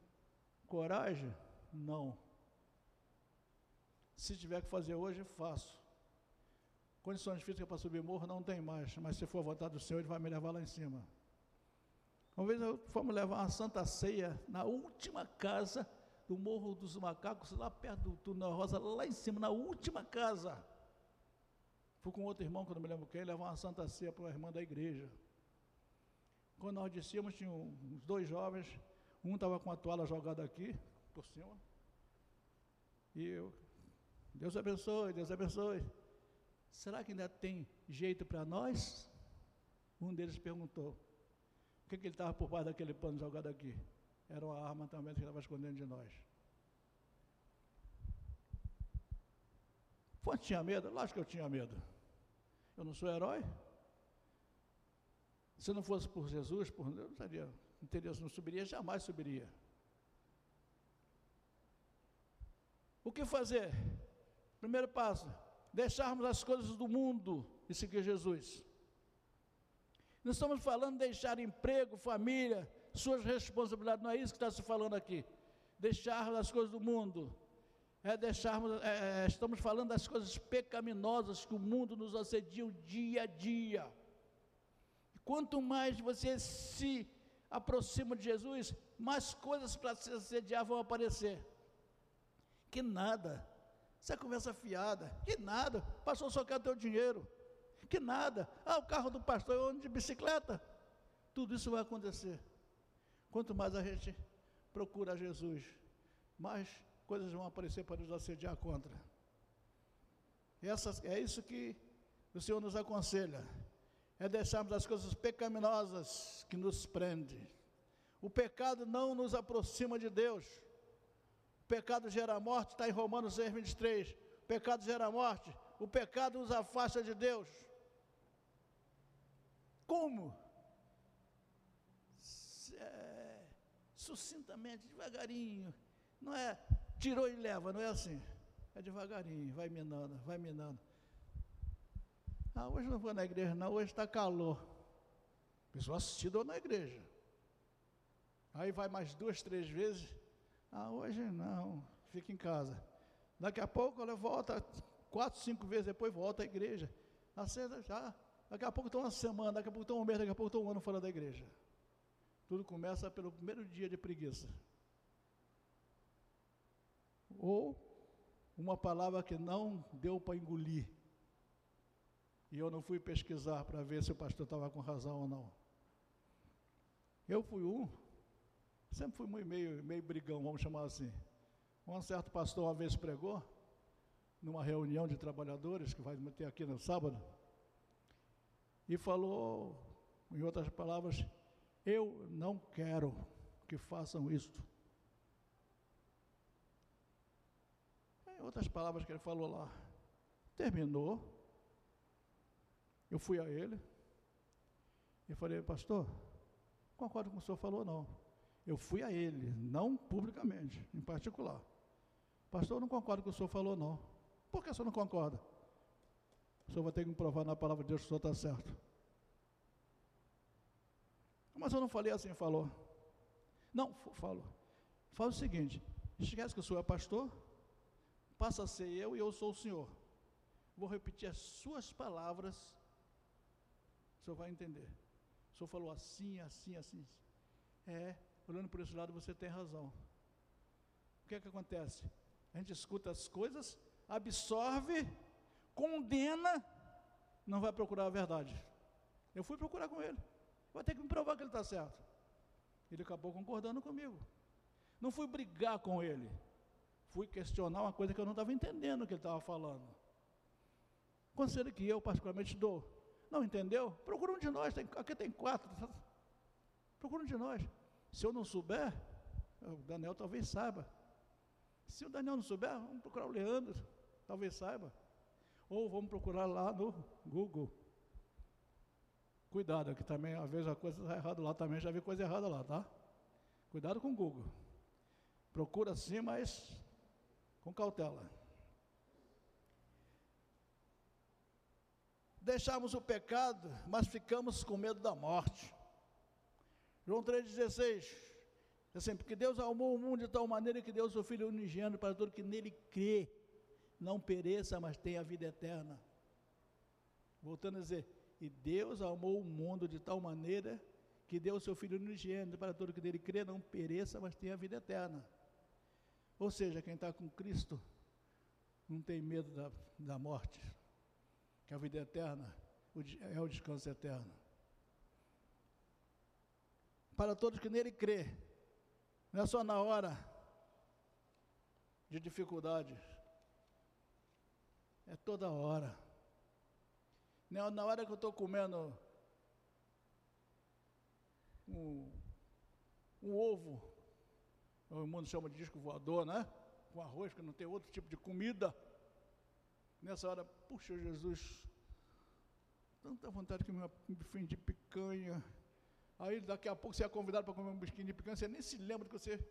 Coragem? Não. Se tiver que fazer hoje, faço. Condições físicas para subir morro não tem mais, mas se for a vontade do Senhor, Ele vai me levar lá em cima. Uma vez fomos levar uma santa ceia na última casa do Morro dos Macacos, lá perto do Túnel Rosa, lá em cima, na última casa. Fui com outro irmão, que eu não me lembro quem, levar uma santa ceia para uma irmã da igreja. Quando nós descíamos, tinha uns dois jovens, um estava com a toalha jogada aqui, por cima, e eu, Deus abençoe, Deus abençoe. Será que ainda tem jeito para nós? Um deles perguntou. O que, que ele estava por baixo daquele pano jogado aqui? era uma arma também que estava escondendo de nós. Fonte tinha medo? Lógico que eu tinha medo. Eu não sou herói. Se não fosse por Jesus, por Deus, não seria, não, não subiria, jamais subiria. O que fazer? Primeiro passo, deixarmos as coisas do mundo e seguir Jesus. Não estamos falando de deixar emprego, família, suas responsabilidades, não é isso que está se falando aqui. Deixar as coisas do mundo, é deixarmos, é, é, estamos falando das coisas pecaminosas que o mundo nos assedia o dia a dia. Quanto mais você se aproxima de Jesus, mais coisas para se assediar vão aparecer. Que nada, essa conversa fiada, que nada, pastor só quer teu dinheiro, que nada, ah, o carro do pastor é de bicicleta, tudo isso vai acontecer. Quanto mais a gente procura Jesus, mais coisas vão aparecer para nos assediar contra. Essas, é isso que o Senhor nos aconselha. É deixarmos as coisas pecaminosas que nos prendem. O pecado não nos aproxima de Deus. Pecado gera morte, está em Romanos 6, 23. O pecado gera morte. O pecado nos afasta de Deus. Como? sucintamente, devagarinho. Não é tirou e leva, não é assim. É devagarinho, vai minando, vai minando. Ah, hoje não vou na igreja, não, hoje está calor. Pessoa assistida na igreja. Aí vai mais duas, três vezes. Ah, hoje não, fica em casa. Daqui a pouco ela volta, quatro, cinco vezes depois volta à igreja. Na já, daqui a pouco estão uma semana, daqui a pouco estão um mês, daqui a pouco estão um ano fora da igreja. Tudo começa pelo primeiro dia de preguiça. Ou uma palavra que não deu para engolir. E eu não fui pesquisar para ver se o pastor estava com razão ou não. Eu fui um, sempre fui meio, meio brigão, vamos chamar assim. Um certo pastor uma vez pregou, numa reunião de trabalhadores, que vai ter aqui no sábado, e falou, em outras palavras, eu não quero que façam isto. Em outras palavras que ele falou lá. Terminou. Eu fui a ele e falei, pastor, concordo com o que o senhor falou, não. Eu fui a ele, não publicamente, em particular. Pastor, eu não concordo com o que o senhor falou, não. Por que o senhor não concorda? O senhor vai ter que me provar na palavra de Deus que o senhor está certo. Mas eu não falei assim, falou. Não, falo. Fala o seguinte: esquece que o senhor é pastor, passa a ser eu e eu sou o senhor. Vou repetir as suas palavras, o senhor vai entender. O senhor falou assim, assim, assim. É, olhando por esse lado, você tem razão. O que é que acontece? A gente escuta as coisas, absorve, condena, não vai procurar a verdade. Eu fui procurar com ele. Vai ter que me provar que ele está certo. Ele acabou concordando comigo. Não fui brigar com ele. Fui questionar uma coisa que eu não estava entendendo o que ele estava falando. Conselho que eu particularmente dou. Não entendeu? Procura um de nós. Tem, aqui tem quatro. Procura um de nós. Se eu não souber, o Daniel talvez saiba. Se o Daniel não souber, vamos procurar o Leandro. Talvez saiba. Ou vamos procurar lá no Google. Cuidado, que também às vezes a coisa está errada lá também, já vi coisa errada lá, tá? Cuidado com o Google. Procura sim, mas com cautela. Deixamos o pecado, mas ficamos com medo da morte. João 3,16. Assim, porque Deus amou o mundo de tal maneira que Deus o Filho unigênito para todo que nele crê, não pereça, mas tenha vida eterna. Voltando a dizer, e Deus amou o mundo de tal maneira que deu o seu Filho unigênito para todo que dele crê não pereça, mas tenha vida eterna. Ou seja, quem está com Cristo não tem medo da, da morte, que a vida eterna é o descanso eterno. Para todos que nele crê, não é só na hora de dificuldade, é toda hora. Na hora que eu estou comendo um, um ovo, o mundo chama de disco voador, né? Com arroz, que não tem outro tipo de comida. Nessa hora, puxa Jesus, tanta vontade que me bifinho de picanha. Aí daqui a pouco você é convidado para comer um bisquinho de picanha, você nem se lembra que você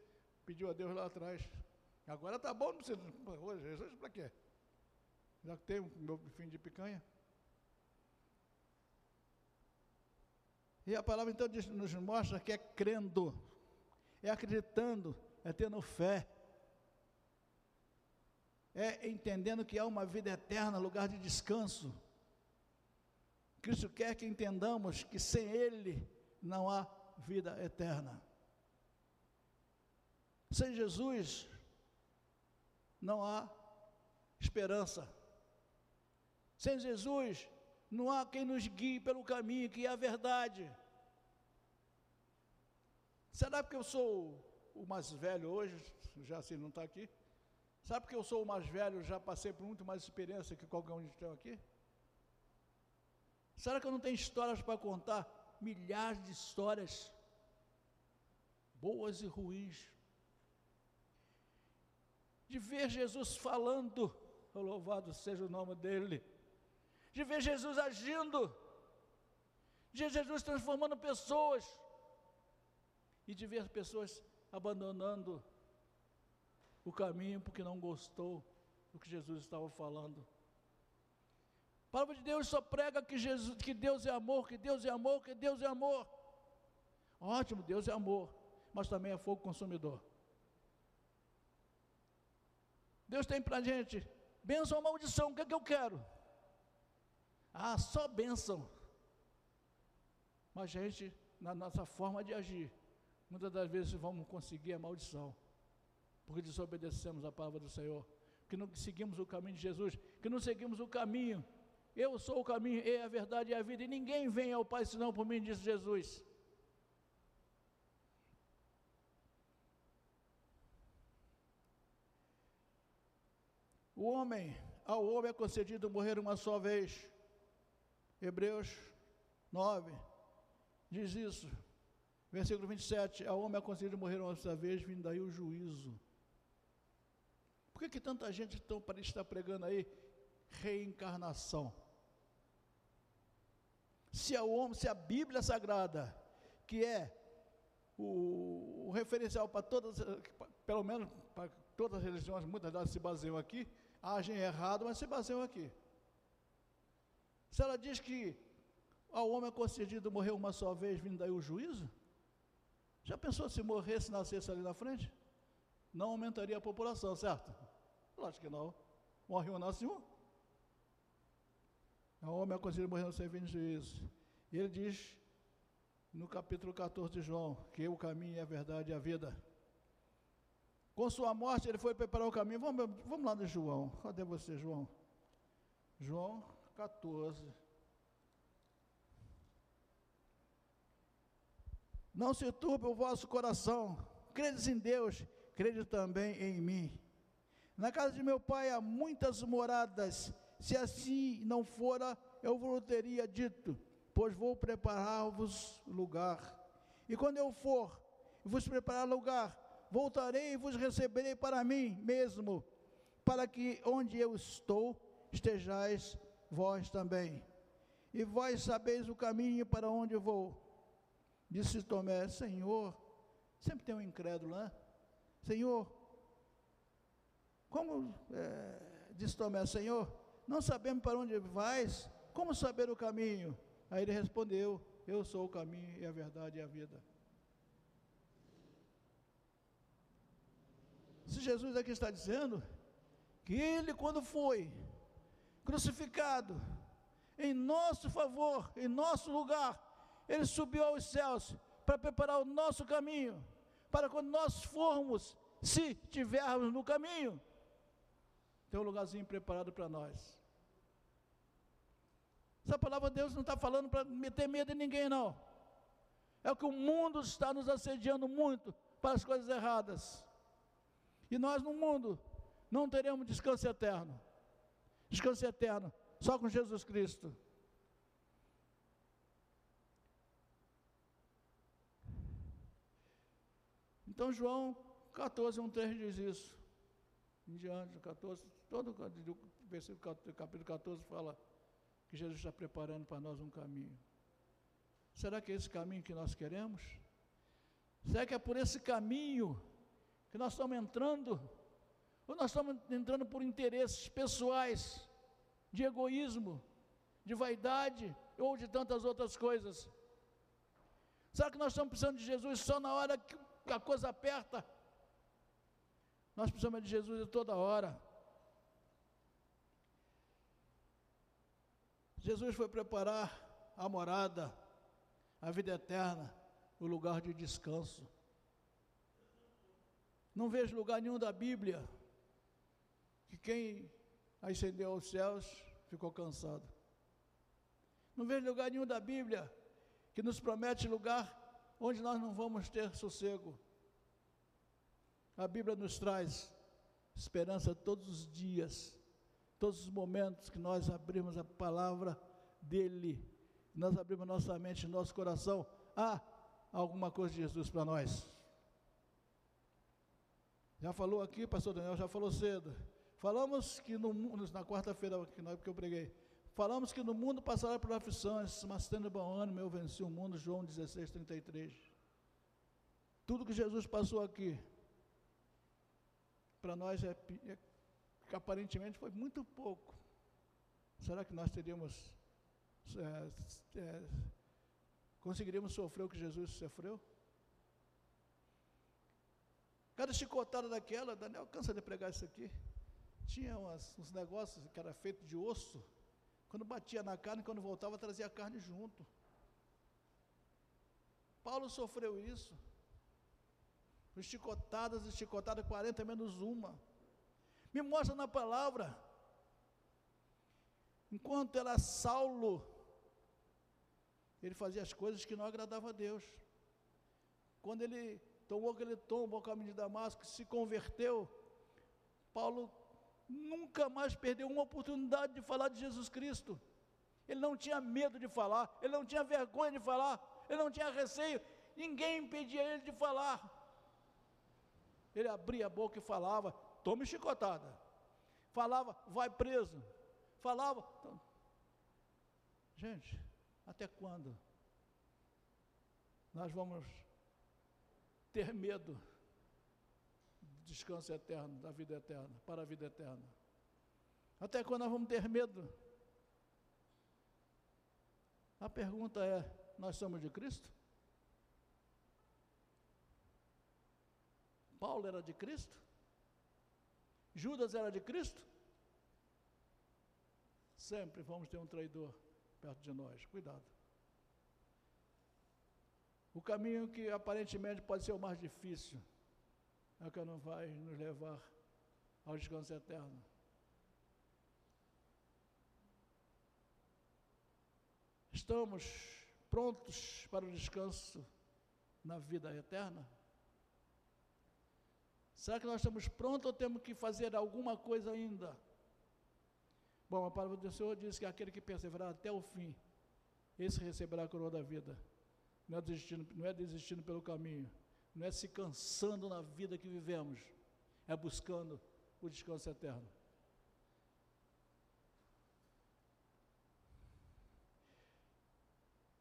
pediu a Deus lá atrás. Agora tá bom, não precisa. Jesus, para quê? Já tem o meu bifinho de picanha. E a palavra então nos mostra que é crendo, é acreditando, é tendo fé, é entendendo que há uma vida eterna, lugar de descanso. Cristo quer que entendamos que sem Ele não há vida eterna. Sem Jesus não há esperança. Sem Jesus não há quem nos guie pelo caminho que é a verdade. Será porque eu sou o mais velho hoje, já assim não está aqui? Sabe porque eu sou o mais velho, já passei por muito mais experiência que qualquer um de estão aqui? Será que eu não tenho histórias para contar? Milhares de histórias, boas e ruins. De ver Jesus falando, louvado seja o nome dele de ver Jesus agindo, de ver Jesus transformando pessoas, e de ver pessoas abandonando o caminho porque não gostou do que Jesus estava falando. A palavra de Deus só prega que, Jesus, que Deus é amor, que Deus é amor, que Deus é amor. Ótimo, Deus é amor, mas também é fogo consumidor. Deus tem para a gente bênção ou maldição, o que é que eu quero? Ah, só bênção. Mas, gente, na nossa forma de agir, muitas das vezes vamos conseguir a maldição, porque desobedecemos a palavra do Senhor, que não seguimos o caminho de Jesus, que não seguimos o caminho. Eu sou o caminho, e a verdade e a vida, e ninguém vem ao Pai senão por mim, disse Jesus. O homem, ao homem é concedido morrer uma só vez. Hebreus 9 diz isso. Versículo 27, ao homem é concedido morrer uma só vez, vindo daí o juízo. Por que, que tanta gente estar pregando aí reencarnação? Se a, homem, se a Bíblia Sagrada, que é o, o referencial para todas, pelo menos para todas as religiões, muitas delas se baseiam aqui, agem errado, mas se baseiam aqui. Se ela diz que ao homem é concedido morrer uma só vez, vindo daí o juízo, já pensou se morresse, nascesse ali na frente? Não aumentaria a população, certo? Lógico que não. Morre um, nasce um. O homem é concedido morrer uma só vez, juízo. E ele diz, no capítulo 14 de João, que o caminho, é a verdade e a vida. Com sua morte, ele foi preparar o caminho. Vamos, vamos lá no João. Cadê você, João? João 14. Não se turbe o vosso coração. Credes em Deus, crede também em mim. Na casa de meu pai há muitas moradas. Se assim não fora, eu vos teria dito, pois vou preparar-vos lugar. E quando eu for e vos preparar lugar, voltarei e vos receberei para mim mesmo, para que onde eu estou estejais vós também. E vós sabeis o caminho para onde vou. Disse Tomé: Senhor, sempre tem um incrédulo, né? Senhor, como, é, disse Tomé, Senhor, não sabemos para onde vais, como saber o caminho? Aí ele respondeu: Eu sou o caminho e a verdade e a vida. Se Jesus aqui está dizendo que ele, quando foi crucificado, em nosso favor, em nosso lugar, ele subiu aos céus para preparar o nosso caminho, para quando nós formos, se tivermos no caminho, ter um lugarzinho preparado para nós. Essa palavra de Deus não está falando para meter medo em ninguém, não. É o que o mundo está nos assediando muito para as coisas erradas. E nós no mundo não teremos descanso eterno. Descanso eterno só com Jesus Cristo. Então João 14, 1, 3 diz isso. Em diante, 14, todo o versículo capítulo 14 fala que Jesus está preparando para nós um caminho. Será que é esse caminho que nós queremos? Será que é por esse caminho que nós estamos entrando, ou nós estamos entrando por interesses pessoais, de egoísmo, de vaidade ou de tantas outras coisas. Será que nós estamos precisando de Jesus só na hora que a coisa aperta? Nós precisamos de Jesus toda hora. Jesus foi preparar a morada, a vida eterna, o lugar de descanso. Não vejo lugar nenhum da Bíblia que quem ascendeu aos céus ficou cansado. Não vejo lugar nenhum da Bíblia que nos promete lugar onde nós não vamos ter sossego. A Bíblia nos traz esperança todos os dias, todos os momentos que nós abrimos a palavra dele, nós abrimos nossa mente, nosso coração, há alguma coisa de Jesus para nós. Já falou aqui, pastor Daniel, já falou cedo. Falamos que no mundo, na quarta-feira que, eu preguei, falamos que no mundo passará por aflições, mas tendo bom ânimo, eu venci o mundo, João 16, 33. Tudo que Jesus passou aqui, para nós é, é, aparentemente foi muito pouco. Será que nós teríamos, é, é, conseguiríamos sofrer o que Jesus sofreu? Cada chicotada daquela, Daniel cansa de pregar isso aqui. Tinha umas, uns negócios que era feito de osso. Quando batia na carne, quando voltava, trazia a carne junto. Paulo sofreu isso. Os chicotadas e chicotadas, 40 menos uma. Me mostra na palavra. Enquanto era Saulo, ele fazia as coisas que não agradavam a Deus. Quando ele tomou aquele tombo ao caminho de Damasco, se converteu, Paulo nunca mais perdeu uma oportunidade de falar de Jesus Cristo. Ele não tinha medo de falar, ele não tinha vergonha de falar, ele não tinha receio, ninguém impedia ele de falar. Ele abria a boca e falava: tome chicotada. Falava: vai preso. Falava. Gente, até quando nós vamos ter medo do descanso eterno, da vida eterna, para a vida eterna? Até quando nós vamos ter medo? A pergunta é: nós somos de Cristo? Paulo era de Cristo? Judas era de Cristo? Sempre vamos ter um traidor perto de nós, cuidado. O caminho que aparentemente pode ser o mais difícil é o que não vai nos levar ao descanso eterno. Estamos prontos para o descanso na vida eterna? Será que nós estamos prontos ou temos que fazer alguma coisa ainda? Bom, a palavra do Senhor diz que aquele que perseverar até o fim, esse receberá a coroa da vida. Não é, desistindo, não é desistindo pelo caminho, não é se cansando na vida que vivemos, é buscando o descanso eterno.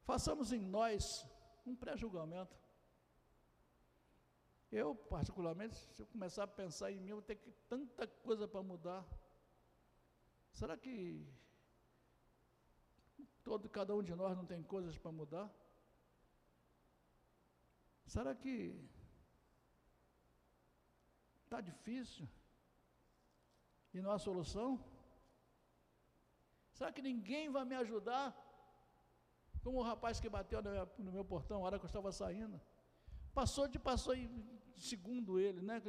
Façamos em nós um pré-julgamento. Eu, particularmente, se eu começar a pensar em mim, eu vou ter que, tanta coisa para mudar. Será que todo, cada um de nós não tem coisas para mudar? Será que está difícil e não há solução? Será que ninguém vai me ajudar? Como o rapaz que bateu no meu, portão, na hora que eu estava saindo. Passou de passou em segundo ele, né?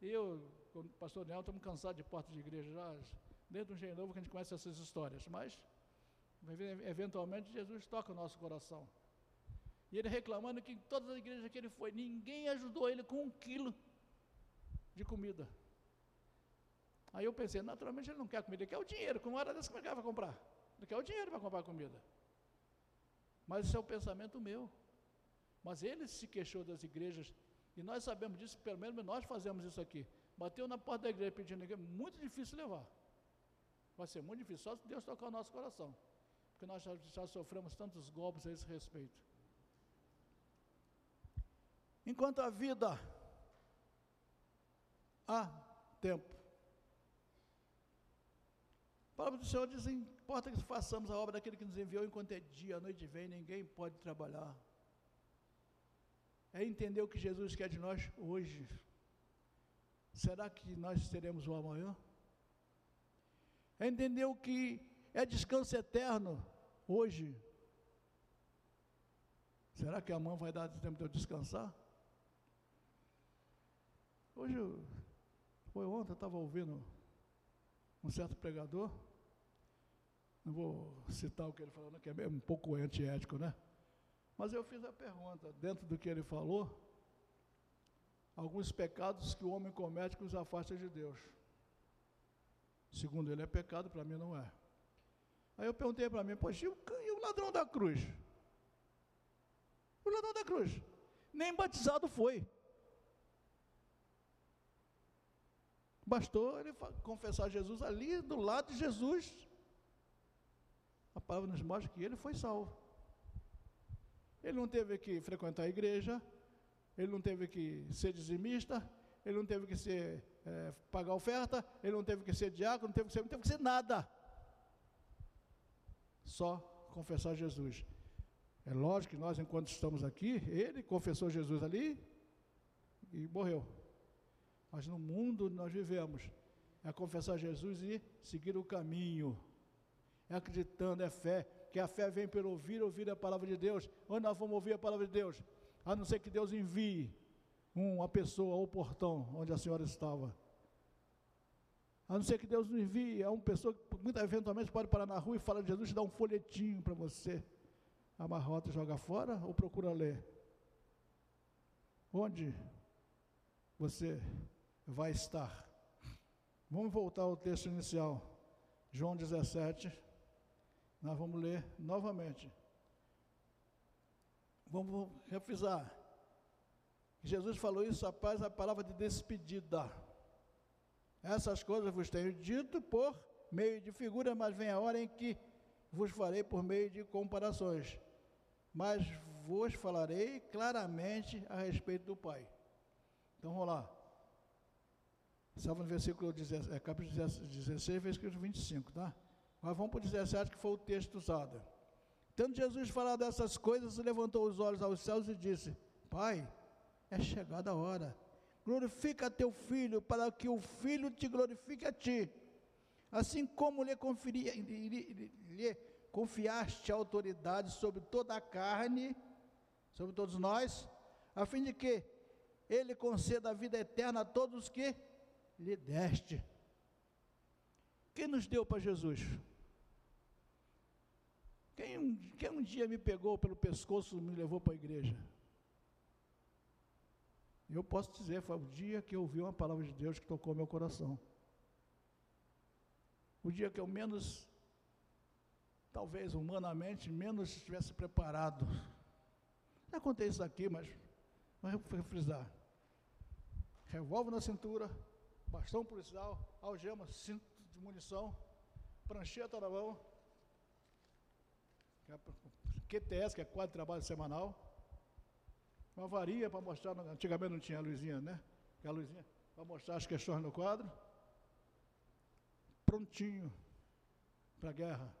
Eu, pastor Daniel, estamos cansados de porta de igreja já, desde um jeito novo que a gente conhece essas histórias, mas eventualmente Jesus toca o nosso coração. E ele reclamando que em todas as igrejas que ele foi, ninguém ajudou ele com um quilo de comida. Aí eu pensei, naturalmente ele não quer comida, ele quer o dinheiro, como era dessa, como ele vai comprar? Ele quer o dinheiro para comprar comida. Mas isso é o pensamento meu. Mas ele se queixou das igrejas e nós sabemos disso, pelo menos nós fazemos isso aqui. Bateu na porta da igreja pedindo igreja, muito difícil levar. Vai ser muito difícil, só se Deus tocar o nosso coração. Porque nós já, já sofremos tantos golpes a esse respeito. Enquanto a vida há tempo. A palavra do Senhor diz: importa que façamos a obra daquele que nos enviou enquanto é dia, a noite vem, ninguém pode trabalhar é entender o que Jesus quer de nós hoje. Será que nós teremos o amanhã? É entender o que é descanso eterno hoje. Será que amanhã vai dar tempo de eu descansar? Hoje, foi ontem, eu estava ouvindo um certo pregador, não vou citar o que ele falou, que é um pouco antiético, né? Mas eu fiz a pergunta, dentro do que ele falou, alguns pecados que o homem comete que os afasta de Deus. Segundo ele é pecado, para mim não é. Aí eu perguntei para mim, poxa, e o, ladrão da cruz? O ladrão da cruz. Nem batizado foi. Bastou ele confessar Jesus ali do lado de Jesus. A palavra nos mostra que ele foi salvo. Ele não teve que frequentar a igreja, ele não teve que ser dizimista, ele não teve que ser, é, pagar oferta, ele não teve que ser diácono, não teve que ser, não teve que ser nada. Só confessar Jesus. É lógico que nós, enquanto estamos aqui, ele confessou Jesus ali e morreu. Mas no mundo nós vivemos. É confessar Jesus e seguir o caminho. É acreditando, é fé, que a fé vem pelo ouvir, ouvir a palavra de Deus. Onde nós vamos ouvir a palavra de Deus? A não ser que Deus envie uma pessoa ao portão onde a senhora estava. A não ser que Deus nos envie a uma pessoa que eventualmente pode parar na rua e falar de Jesus e dar um folhetinho para você. Amarrota e joga fora ou procura ler? Onde você vai estar? Vamos voltar ao texto inicial. João 17. Nós vamos ler novamente. Vamos refrisar. Jesus falou isso após a palavra de despedida. Essas coisas vos tenho dito por meio de figura, mas vem a hora em que vos farei por meio de comparações. Mas vos falarei claramente a respeito do Pai. Então vamos lá. Salvo no versículo 16, é, capítulo 16, versículo 25, tá? Mas vamos para o 17, que foi o texto usado. Tendo Jesus falado dessas coisas, levantou os olhos aos céus e disse: Pai, é chegada a hora. Glorifica teu filho, para que o filho te glorifique a ti. Assim como lhe, conferia, lhe, lhe confiaste autoridade sobre toda a carne, sobre todos nós, a fim de que ele conceda a vida eterna a todos que lhe deste. Quem nos deu para Jesus? Quem, quem um dia me pegou pelo pescoço e me levou para a igreja? Eu posso dizer, foi o dia que eu ouvi uma palavra de Deus que tocou meu coração. O dia que eu menos, talvez humanamente, menos estivesse preparado. Já contei isso aqui, mas vou frisar. Revólver na cintura, bastão policial, algema, cinto de munição, prancheta na mão, QTS, que é quadro de trabalho semanal, uma varia para mostrar, antigamente não tinha a luzinha, né? A luzinha para mostrar as questões no quadro. Prontinho para a guerra.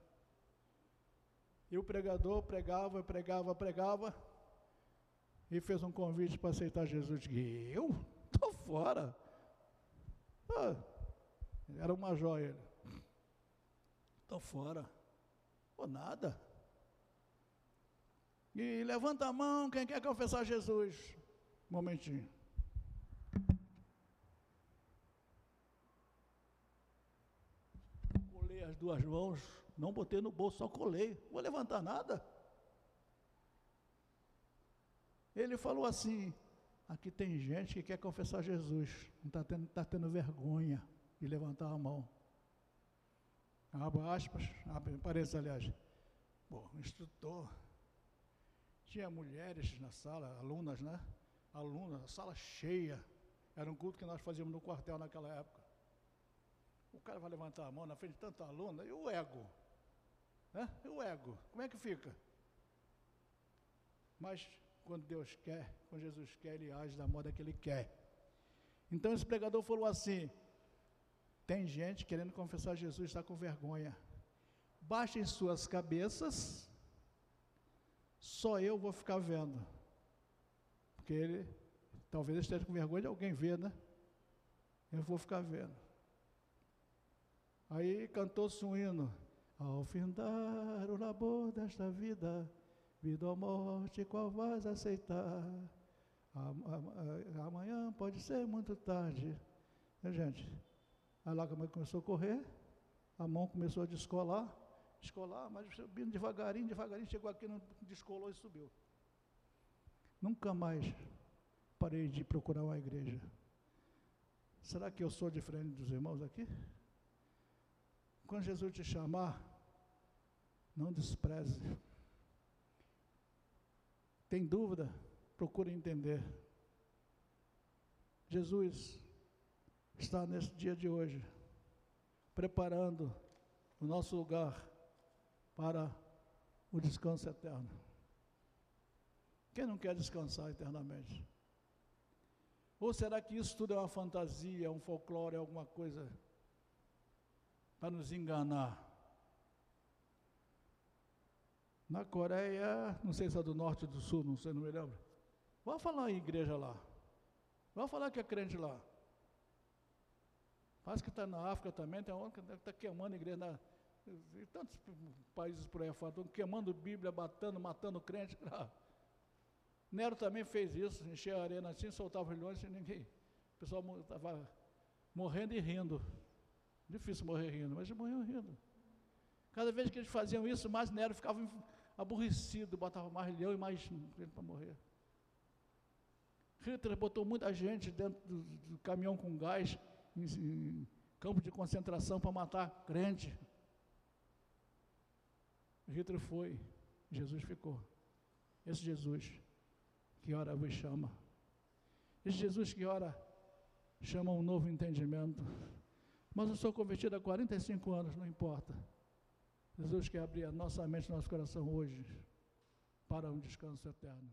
E o pregador pregava, pregava, pregava e fez um convite para aceitar Jesus. E eu? Estou fora. Ah, era uma joia. Estou fora. Ou nada. E levanta a mão, quem quer confessar Jesus? Um momentinho. Colei as duas mãos, não botei no bolso, só colei. Vou levantar nada. Ele falou assim: aqui tem gente que quer confessar Jesus, não está tendo, tá tendo vergonha de levantar a mão. Abra aspas, abre parênteses, aliás. Bom, instrutor, tinha mulheres na sala, alunas, né? Alunas, sala cheia. Era um culto que nós fazíamos no quartel naquela época. O cara vai levantar a mão na frente de tanta aluna, e o ego? Né? E o ego? Como é que fica? Mas quando Deus quer, quando Jesus quer, Ele age da moda que Ele quer. Então esse pregador falou assim: tem gente querendo confessar Jesus, está com vergonha. Baixem suas cabeças só eu vou ficar vendo. Porque ele, talvez ele esteja com vergonha de alguém ver, né? Eu vou ficar vendo. Aí cantou-se um hino. Ao findar o labor desta vida, vida ou morte, qual vais aceitar? Amanhã pode ser muito tarde. Gente? Aí lá começou a correr, a mão começou a descolar escolar, mas subindo devagarinho, devagarinho, chegou aqui, não descolou e subiu. Nunca mais parei de procurar uma igreja. Será que eu sou diferente dos irmãos aqui? Quando Jesus te chamar, não despreze. Tem dúvida? Procure entender. Jesus está nesse dia de hoje, preparando o nosso lugar para o descanso eterno. Quem não quer descansar eternamente? Ou será que isso tudo é uma fantasia, um folclore, alguma coisa para nos enganar? Na Coreia, não sei se é do norte ou do sul, não sei, não me lembro. Vamos falar em igreja lá. Vamos falar que é crente lá. Parece que está na África também, tem uma que está queimando a igreja na, e tantos países por aí fora, estão queimando Bíblia, batendo, matando crente. Ah. Nero também fez isso, enchia a arena assim, soltava os leões e ninguém. O pessoal estava morrendo e rindo. Difícil morrer rindo, mas morriam rindo. Cada vez que eles faziam isso, mais Nero ficava aborrecido, botava mais leão e mais gente para morrer. Hitler botou muita gente dentro do, do caminhão com gás, em, em campo de concentração para matar crente. Hitler foi, Jesus ficou. Esse Jesus que ora vos chama. Esse Jesus que ora chama um novo entendimento. Mas eu sou convertido há 45 anos, não importa. Jesus quer abrir a nossa mente, nosso coração hoje para um descanso eterno.